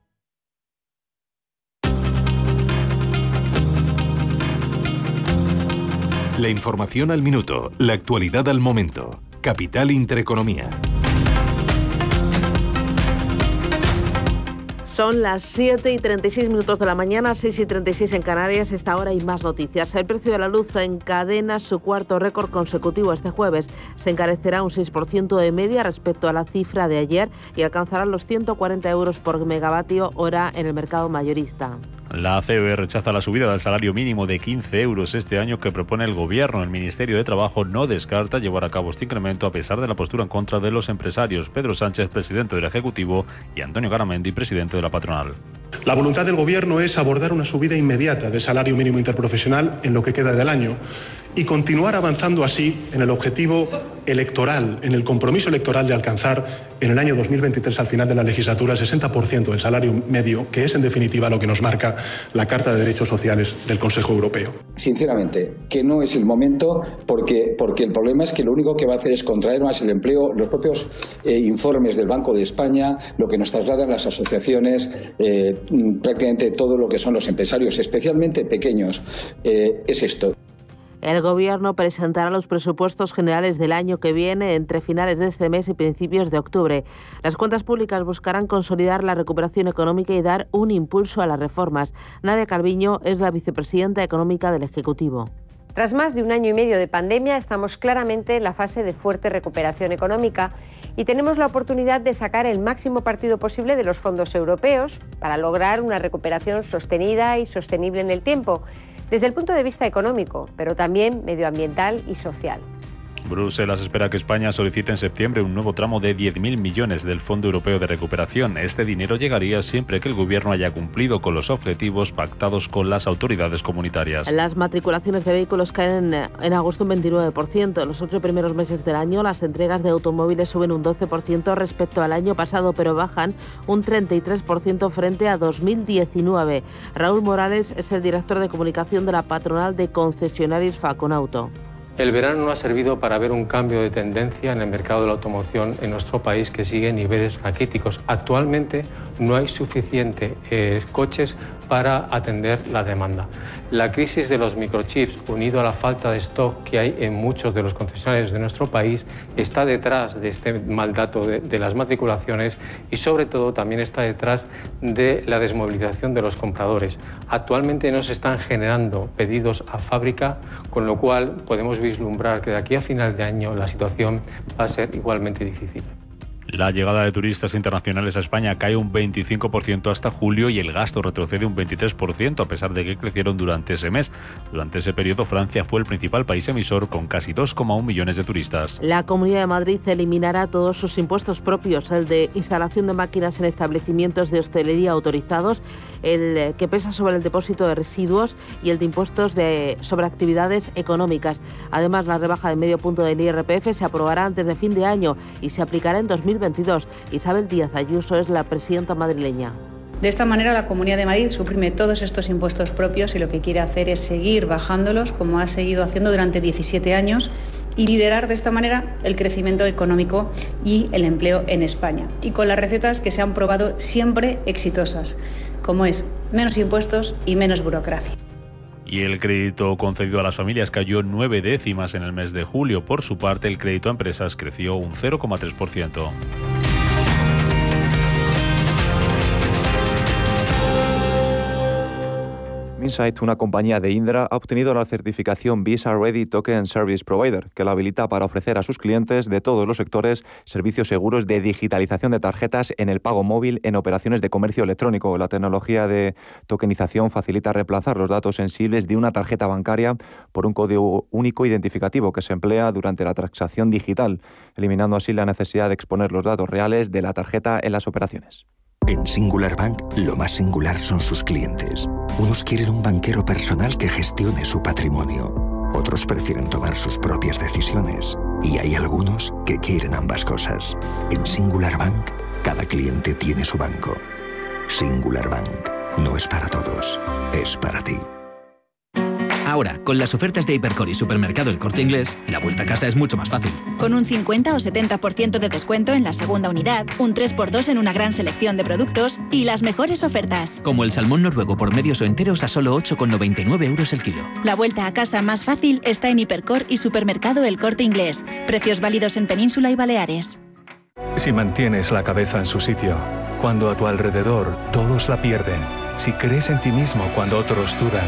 La información al minuto, la actualidad al momento. Capital Intereconomía. Son las 7 y 36 minutos de la mañana, 6 y 36 en Canarias. Esta hora hay más noticias. El precio de la luz encadena su cuarto récord consecutivo este jueves. Se encarecerá un 6% de media respecto a la cifra de ayer y alcanzará los 140 euros por megavatio hora en el mercado mayorista. La COE rechaza la subida del salario mínimo de 15 euros este año que propone el Gobierno. El Ministerio de Trabajo no descarta llevar a cabo este incremento a pesar de la postura en contra de los empresarios. Pedro Sánchez, presidente del Ejecutivo, y Antonio Garamendi, presidente de la patronal. La voluntad del Gobierno es abordar una subida inmediata del salario mínimo interprofesional en lo que queda del año y continuar avanzando así en el objetivo electoral, en el compromiso electoral de alcanzar en el año 2023, al final de la legislatura, el 60% del salario medio, que es en definitiva lo que nos marca la Carta de Derechos Sociales del Consejo Europeo. Sinceramente, que no es el momento porque, porque el problema es que lo único que va a hacer es contraer más el empleo. Los propios eh, informes del Banco de España, lo que nos trasladan las asociaciones, eh, prácticamente todo lo que son los empresarios, especialmente pequeños, eh, es esto. El Gobierno presentará los presupuestos generales del año que viene entre finales de este mes y principios de octubre. Las cuentas públicas buscarán consolidar la recuperación económica y dar un impulso a las reformas. Nadia Calviño es la vicepresidenta económica del Ejecutivo. Tras más de un año y medio de pandemia, estamos claramente en la fase de fuerte recuperación económica y tenemos la oportunidad de sacar el máximo partido posible de los fondos europeos para lograr una recuperación sostenida y sostenible en el tiempo desde el punto de vista económico, pero también medioambiental y social. Bruselas espera que España solicite en septiembre un nuevo tramo de 10.000 millones del Fondo Europeo de Recuperación. Este dinero llegaría siempre que el Gobierno haya cumplido con los objetivos pactados con las autoridades comunitarias. Las matriculaciones de vehículos caen en, agosto un 29%. En los ocho primeros meses del año, las entregas de automóviles suben un 12% respecto al año pasado, pero bajan un 33% frente a 2019. Raúl Morales es el director de comunicación de la patronal de concesionarios Faconauto. El verano no ha servido para ver un cambio de tendencia en el mercado de la automoción en nuestro país que sigue niveles raquíticos. Actualmente no hay suficientes eh, coches para atender la demanda. La crisis de los microchips, unido a la falta de stock que hay en muchos de los concesionarios de nuestro país, está detrás de este mal dato de, de las matriculaciones y sobre todo también está detrás de la desmovilización de los compradores. Actualmente no se están generando pedidos a fábrica, con lo cual podemos vislumbrar que de aquí a final de año la situación va a ser igualmente difícil. La llegada de turistas internacionales a España cae un 25% hasta julio y el gasto retrocede un 23% a pesar de que crecieron durante ese mes. Durante ese periodo Francia fue el principal país emisor con casi 2,1 millones de turistas. La Comunidad de Madrid eliminará todos sus impuestos propios, el de instalación de máquinas en establecimientos de hostelería autorizados, el que pesa sobre el depósito de residuos y el de impuestos de, sobre actividades económicas. Además, la rebaja de medio punto del IRPF se aprobará antes de fin de año y se aplicará en 2022. Isabel Díaz Ayuso es la presidenta madrileña. De esta manera, la Comunidad de Madrid suprime todos estos impuestos propios y lo que quiere hacer es seguir bajándolos, como ha seguido haciendo durante 17 años, y liderar de esta manera el crecimiento económico y el empleo en España. Y con las recetas que se han probado siempre exitosas, como es menos impuestos y menos burocracia. Y el crédito concedido a las familias cayó nueve décimas en el mes de julio. Por su parte, el crédito a empresas creció un 0,3%. Insight, una compañía de Indra, ha obtenido la certificación Visa Ready Token Service Provider, que la habilita para ofrecer a sus clientes de todos los sectores servicios seguros de digitalización de tarjetas en el pago móvil en operaciones de comercio electrónico. La tecnología de tokenización facilita reemplazar los datos sensibles de una tarjeta bancaria por un código único identificativo que se emplea durante la transacción digital, eliminando así la necesidad de exponer los datos reales de la tarjeta en las operaciones. En Singular Bank, lo más singular son sus clientes. Unos quieren un banquero personal que gestione su patrimonio. Otros prefieren tomar sus propias decisiones. Y hay algunos que quieren ambas cosas. En Singular Bank, cada cliente tiene su banco. Singular Bank. No es para todos, es para ti. Ahora, con las ofertas de Hipercor y Supermercado El Corte Inglés, la vuelta a casa es mucho más fácil. Con un 50 o 70% de descuento en la segunda unidad, un 3x2 en una gran selección de productos y las mejores ofertas. Como el salmón noruego por medios o enteros a solo 8,99 euros el kilo. La vuelta a casa más fácil está en Hipercor y Supermercado El Corte Inglés. Precios válidos en Península y Baleares. Si mantienes la cabeza en su sitio, cuando a tu alrededor todos la pierden, si crees en ti mismo cuando otros dudan,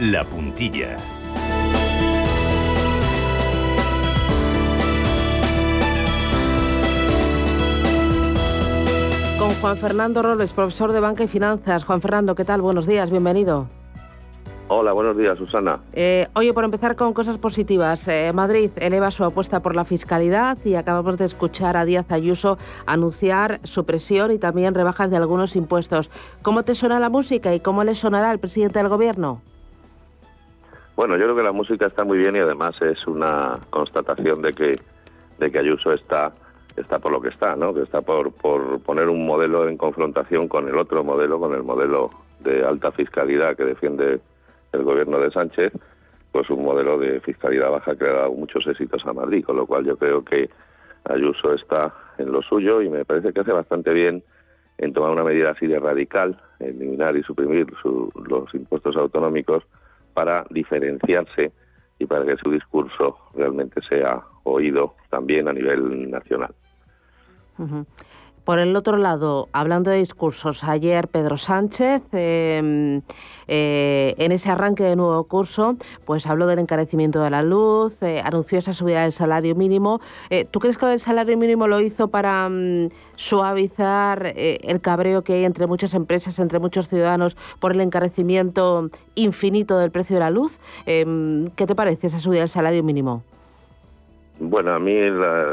La Puntilla. Con Juan Fernando Robles, profesor de Banca y Finanzas. Juan Fernando, ¿qué tal? Buenos días, bienvenido. Hola, buenos días, Susana. Eh, oye, por empezar con cosas positivas, eh, Madrid eleva su apuesta por la fiscalidad y acabamos de escuchar a Díaz Ayuso anunciar supresión y también rebajas de algunos impuestos. ¿Cómo te suena la música y cómo le sonará al presidente del Gobierno? Bueno, yo creo que la música está muy bien y además es una constatación de que, de que Ayuso está, está por lo que está, ¿no? que está por, por poner un modelo en confrontación con el otro modelo, con el modelo de alta fiscalidad que defiende el gobierno de Sánchez, pues un modelo de fiscalidad baja que ha dado muchos éxitos a Madrid, con lo cual yo creo que Ayuso está en lo suyo y me parece que hace bastante bien en tomar una medida así de radical, eliminar y suprimir los impuestos autonómicos para diferenciarse y para que su discurso realmente sea oído también a nivel nacional. Por el otro lado, hablando de discursos, ayer Pedro Sánchez, em, eh, en ese arranque de nuevo curso, pues habló del encarecimiento de la luz, eh, anunció esa subida del salario mínimo. Eh, ¿Tú crees que el salario mínimo lo hizo para mm, suavizar el cabreo que hay entre muchas empresas, entre muchos ciudadanos por el encarecimiento infinito del precio de la luz? Em, ¿Qué te parece esa subida del salario mínimo? Bueno, a mí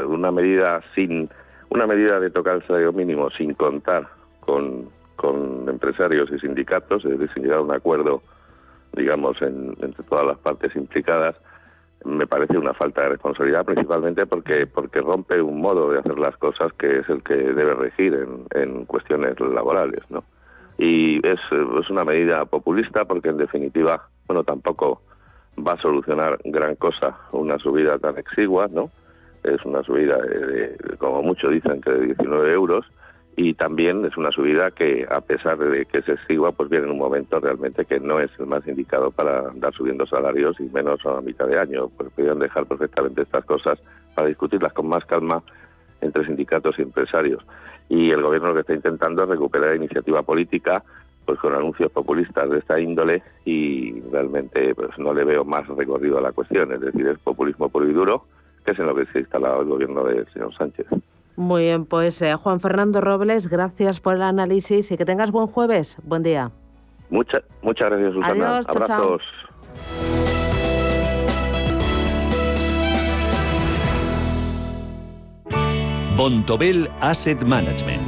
una medida sin una medida de tocar el salario mínimo sin contar con, con empresarios y sindicatos, es decir, sin llegar a un acuerdo, digamos, entre todas las partes implicadas, me parece una falta de responsabilidad, principalmente porque porque rompe un modo de hacer las cosas que es el que debe regir en, en cuestiones laborales, ¿no? Y es, es una medida populista porque, en definitiva, bueno, tampoco va a solucionar gran cosa una subida tan exigua, ¿no? Es una subida, de, como muchos dicen, que de 19 euros y también es una subida que, a pesar de que es exigua, pues viene en un momento realmente que no es el más indicado para andar subiendo salarios y menos a mitad de año. Pues podrían dejar perfectamente estas cosas para discutirlas con más calma entre sindicatos y empresarios. Y el gobierno lo que está intentando es recuperar iniciativa política pues con anuncios populistas de esta índole y realmente pues no le veo más recorrido a la cuestión, es decir, es populismo puro y duro, que es en lo que se ha instalado el gobierno del señor Sánchez. Muy bien, pues eh, Juan Fernando Robles, gracias por el análisis y que tengas buen jueves, buen día. Muchas muchas gracias, Susana. Adiós, Abrazos. Bontobel Asset Management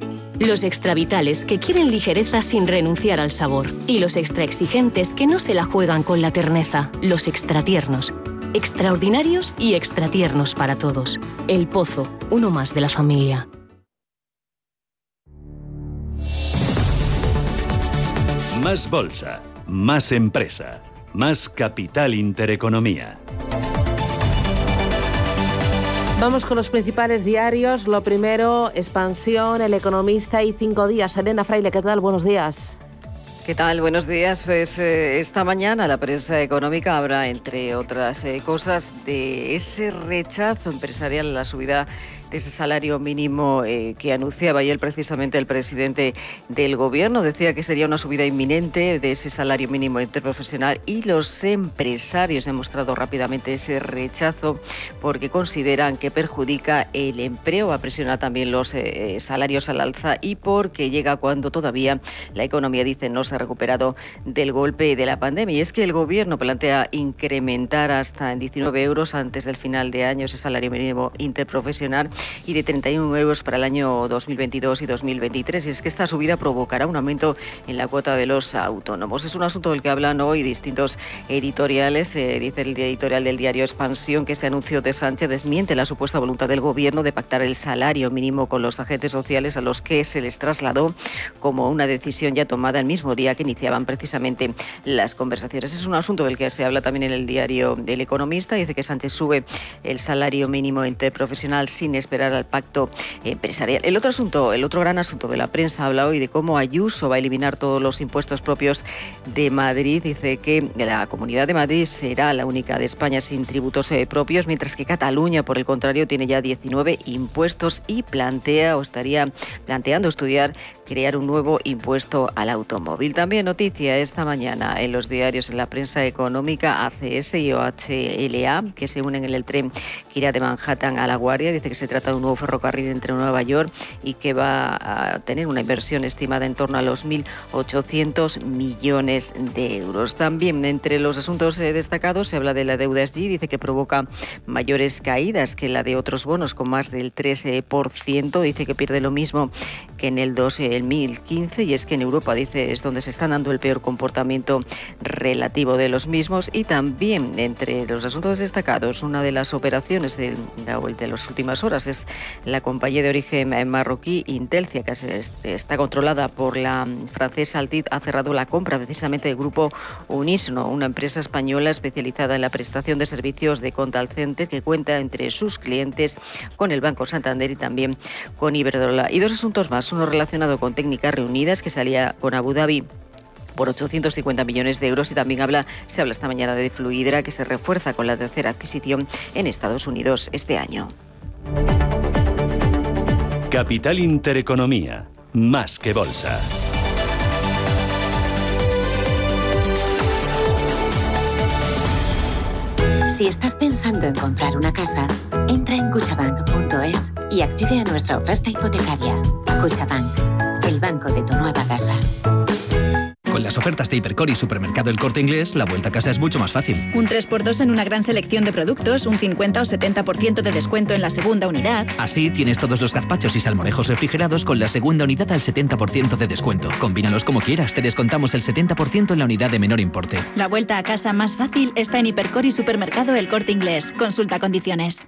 los extravitales que quieren ligereza sin renunciar al sabor. Y los extra exigentes que no se la juegan con la terneza. Los extratiernos. Extraordinarios y extratiernos para todos. El Pozo, uno más de la familia. Más bolsa, más empresa, más capital intereconomía. Vamos con los principales diarios. Lo primero, Expansión, El Economista y Cinco Días. Elena Fraile, ¿qué tal? Buenos días. ¿Qué tal? Buenos días. Pues eh, esta mañana la prensa económica habla, entre otras eh, cosas, de ese rechazo empresarial a la subida ese salario mínimo eh, que anunciaba ayer precisamente el presidente del gobierno. Decía que sería una subida inminente de ese salario mínimo interprofesional y los empresarios han mostrado rápidamente ese rechazo porque consideran que perjudica el empleo, presiona también los eh, salarios al alza y porque llega cuando todavía la economía, dice, no se ha recuperado del golpe de la pandemia. Y es que el gobierno plantea incrementar hasta en 19 euros antes del final de año ese salario mínimo interprofesional y de 31 euros para el año 2022 y 2023. Y es que esta subida provocará un aumento en la cuota de los autónomos. Es un asunto del que hablan hoy distintos editoriales. Eh, dice el editorial del diario Expansión que este anuncio de Sánchez desmiente la supuesta voluntad del gobierno de pactar el salario mínimo con los agentes sociales a los que se les trasladó como una decisión ya tomada el mismo día que iniciaban precisamente las conversaciones. Es un asunto del que se habla también en el diario del Economista. Dice que Sánchez sube el salario mínimo interprofesional sin esperar al pacto empresarial. El otro asunto, el otro gran asunto de la prensa habla hoy de cómo Ayuso va a eliminar todos los impuestos propios de Madrid. Dice que la Comunidad de Madrid será la única de España sin tributos eh, propios, mientras que Cataluña, por el contrario, tiene ya 19 impuestos y plantea o estaría planteando estudiar crear un nuevo impuesto al automóvil. También noticia esta mañana en los diarios, en la prensa económica, ACS y OHLA, que se unen en el tren que irá de Manhattan a La Guardia. Dice que se trata de un nuevo ferrocarril entre Nueva York y que va a tener una inversión estimada en torno a los 1.800 millones de euros. También entre los asuntos eh, destacados se habla de la deuda SG, dice que provoca mayores caídas que la de otros bonos con más del 13%, dice que pierde lo mismo que en el 2015 y es que en Europa dice es donde se está dando el peor comportamiento relativo de los mismos y también entre los asuntos destacados una de las operaciones de, de las últimas horas es la compañía de origen marroquí Intelcia que está controlada por la francesa Altit ha cerrado la compra precisamente del grupo Unisno, una empresa española especializada en la prestación de servicios de contact center que cuenta entre sus clientes con el Banco Santander y también con Iberdrola. Y dos asuntos más, uno relacionado con técnicas reunidas que salía con Abu Dhabi por 850 millones de euros y también habla, se habla esta mañana de Fluidra que se refuerza con la tercera adquisición en Estados Unidos este año. Capital Intereconomía, más que bolsa. Si estás pensando en comprar una casa, entra en cuchabank.es y accede a nuestra oferta hipotecaria. Cuchabank, el banco de tu nueva casa. Con las ofertas de Hipercor y Supermercado El Corte Inglés, la vuelta a casa es mucho más fácil. Un 3x2 en una gran selección de productos, un 50 o 70% de descuento en la segunda unidad. Así tienes todos los gazpachos y salmorejos refrigerados con la segunda unidad al 70% de descuento. Combínalos como quieras, te descontamos el 70% en la unidad de menor importe. La vuelta a casa más fácil está en Hipercor y Supermercado El Corte Inglés. Consulta condiciones.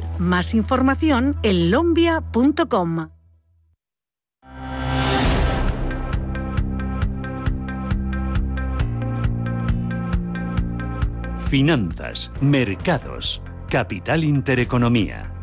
Más información en lombia.com. Finanzas, mercados, capital intereconomía.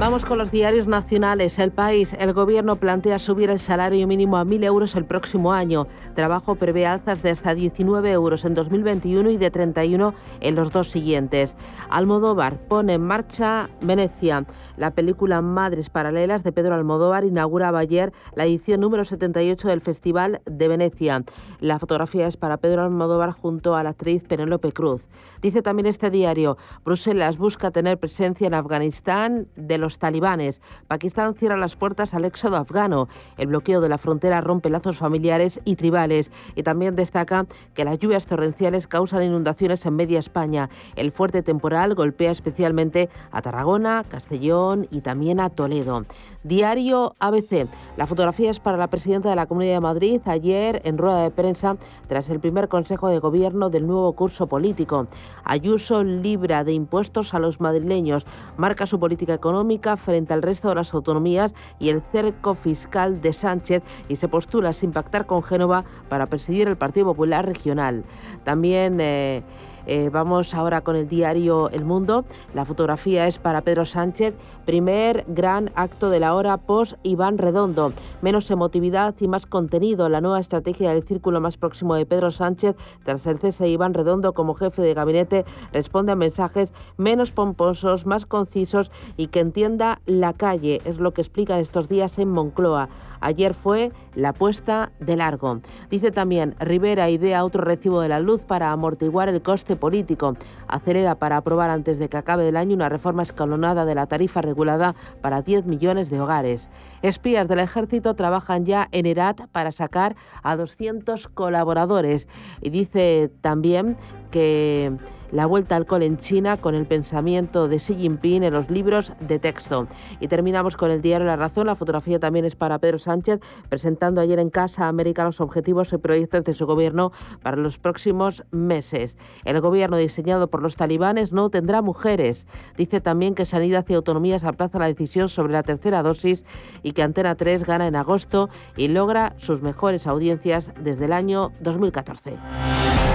Vamos con los diarios nacionales. El país, el gobierno plantea subir el salario mínimo a 1.000 euros el próximo año. Trabajo prevé alzas de hasta 19 euros en 2021 y de 31 en los dos siguientes. Almodóvar pone en marcha Venecia. La película Madres Paralelas de Pedro Almodóvar inauguraba ayer la edición número 78 del Festival de Venecia. La fotografía es para Pedro Almodóvar junto a la actriz Penélope Cruz. Dice también este diario, Bruselas busca tener presencia en Afganistán de los talibanes. Pakistán cierra las puertas al éxodo afgano. El bloqueo de la frontera rompe lazos familiares y tribales. Y también destaca que las lluvias torrenciales causan inundaciones en media España. El fuerte temporal golpea especialmente a Tarragona, Castellón y también a Toledo. Diario ABC. La fotografía es para la presidenta de la Comunidad de Madrid ayer en rueda de prensa tras el primer Consejo de Gobierno del nuevo curso político. Ayuso libra de impuestos a los madrileños, marca su política económica frente al resto de las autonomías y el cerco fiscal de Sánchez y se postula sin pactar con Génova para presidir el Partido Popular Regional. También... Eh, eh, vamos ahora con el diario El Mundo. La fotografía es para Pedro Sánchez, primer gran acto de la hora post Iván Redondo. Menos emotividad y más contenido. La nueva estrategia del círculo más próximo de Pedro Sánchez, tras el cese Iván Redondo como jefe de gabinete, responde a mensajes menos pomposos, más concisos y que entienda la calle. Es lo que explican estos días en Moncloa. Ayer fue la puesta de largo. Dice también, Rivera idea otro recibo de la luz para amortiguar el coste político. Acelera para aprobar antes de que acabe el año una reforma escalonada de la tarifa regulada para 10 millones de hogares. Espías del ejército trabajan ya en ERAT para sacar a 200 colaboradores. Y dice también que la vuelta al cole en China con el pensamiento de Xi Jinping en los libros de texto. Y terminamos con el diario La Razón. La fotografía también es para Pedro Sánchez, presentando ayer en Casa América los objetivos y proyectos de su gobierno para los próximos meses. El gobierno diseñado por los talibanes no tendrá mujeres. Dice también que Sanidad y Autonomías aplaza la decisión sobre la tercera dosis y que Antena 3 gana en agosto y logra sus mejores audiencias desde el año 2014.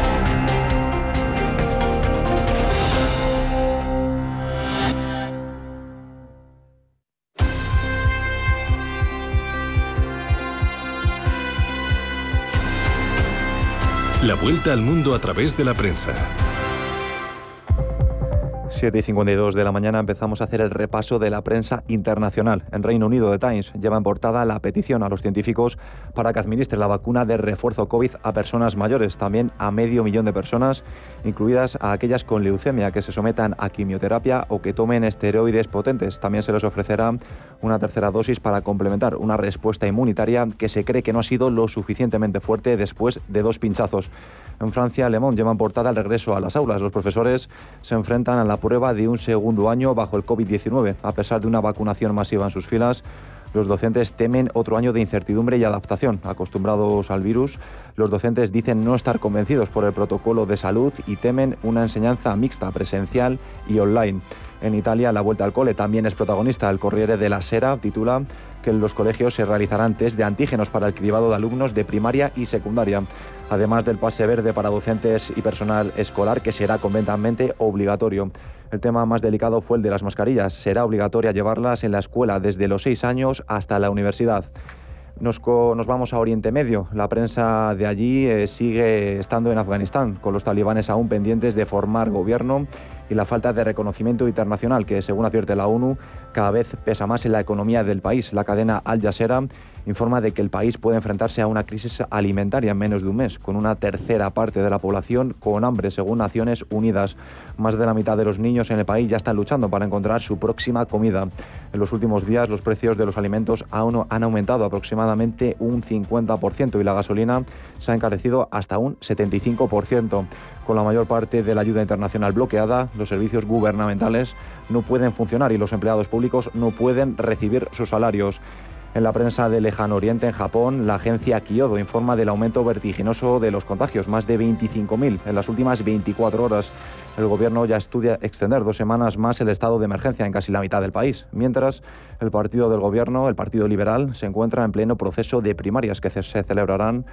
La vuelta al mundo a través de la prensa. 7 y 52 de la mañana empezamos a hacer el repaso de la prensa internacional. En Reino Unido, The Times lleva en portada la petición a los científicos para que administre la vacuna de refuerzo COVID a personas mayores, también a medio millón de personas, incluidas a aquellas con leucemia que se sometan a quimioterapia o que tomen esteroides potentes. También se les ofrecerá una tercera dosis para complementar una respuesta inmunitaria que se cree que no ha sido lo suficientemente fuerte después de dos pinchazos. En Francia, Le Monde lleva en portada el regreso a las aulas. Los profesores se enfrentan a la prueba de un segundo año bajo el COVID-19. A pesar de una vacunación masiva en sus filas, los docentes temen otro año de incertidumbre y adaptación. Acostumbrados al virus, los docentes dicen no estar convencidos por el protocolo de salud y temen una enseñanza mixta, presencial y online. En Italia, la vuelta al cole también es protagonista. El Corriere de la Sera titula que en los colegios se realizarán test de antígenos para el cribado de alumnos de primaria y secundaria, además del pase verde para docentes y personal escolar que será completamente obligatorio. El tema más delicado fue el de las mascarillas. Será obligatoria llevarlas en la escuela desde los seis años hasta la universidad. Nos, vamos a Oriente Medio. La prensa de allí eh, sigue estando en Afganistán, con los talibanes aún pendientes de formar gobierno y la falta de reconocimiento internacional que, según advierte la ONU, cada vez pesa más en la economía del país. La cadena Al Jazeera informa de que el país puede enfrentarse a una crisis alimentaria en menos de un mes, con una tercera parte de la población con hambre, según Naciones Unidas. Más de la mitad de los niños en el país ya están luchando para encontrar su próxima comida. En los últimos días los precios de los alimentos aún han aumentado aproximadamente un 50% y la gasolina se ha encarecido hasta un 75%. Con la mayor parte de la ayuda internacional bloqueada, los servicios gubernamentales no pueden funcionar y los empleados públicos no pueden recibir sus salarios. En la prensa de Lejano Oriente, en Japón, la agencia Kyodo informa del aumento vertiginoso de los contagios, más de 25.000 en las últimas 24 horas. El gobierno ya estudia extender dos semanas más el estado de emergencia en casi la mitad del país, mientras el partido del gobierno, el Partido Liberal, se encuentra en pleno proceso de primarias que se celebrarán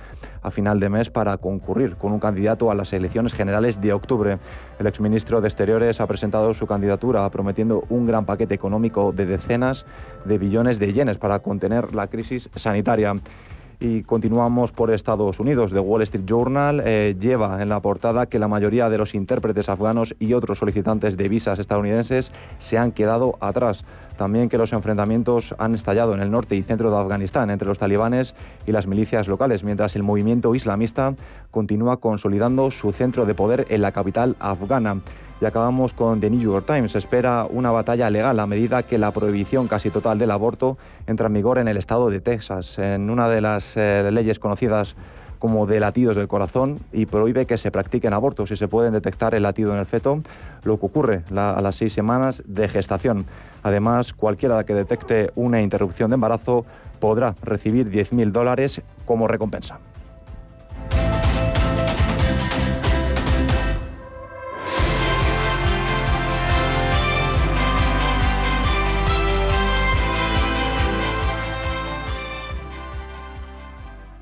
a final de mes para concurrir con un candidato a las elecciones generales de octubre. El exministro de Exteriores ha presentado su candidatura prometiendo un gran paquete económico de decenas de billones de yenes para contener la crisis sanitaria. Y continuamos por Estados Unidos. The Wall Street Journal eh, lleva en la portada que la mayoría de los intérpretes afganos y otros solicitantes de visas estadounidenses se han quedado atrás. También que los enfrentamientos han estallado en el norte y centro de Afganistán entre los talibanes y las milicias locales, mientras el movimiento islamista continúa consolidando su centro de poder en la capital afgana. Y acabamos con The New York Times. Se espera una batalla legal a medida que la prohibición casi total del aborto entra en vigor en el estado de Texas, en una de las eh, leyes conocidas como de latidos del corazón y prohíbe que se practiquen abortos si se pueden detectar el latido en el feto, lo que ocurre a las seis semanas de gestación. Además, cualquiera que detecte una interrupción de embarazo podrá recibir 10.000 dólares como recompensa.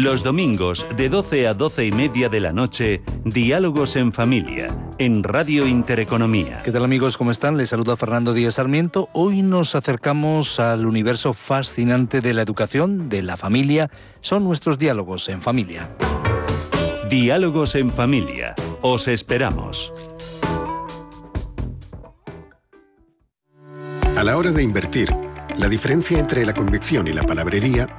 Los domingos de 12 a 12 y media de la noche, Diálogos en Familia, en Radio Intereconomía. ¿Qué tal amigos? ¿Cómo están? Les saluda Fernando Díaz Sarmiento. Hoy nos acercamos al universo fascinante de la educación, de la familia. Son nuestros diálogos en familia. Diálogos en Familia. Os esperamos. A la hora de invertir, la diferencia entre la convicción y la palabrería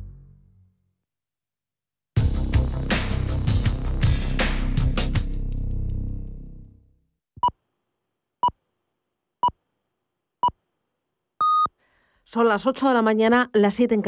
Son las 8 de la mañana, las 7 en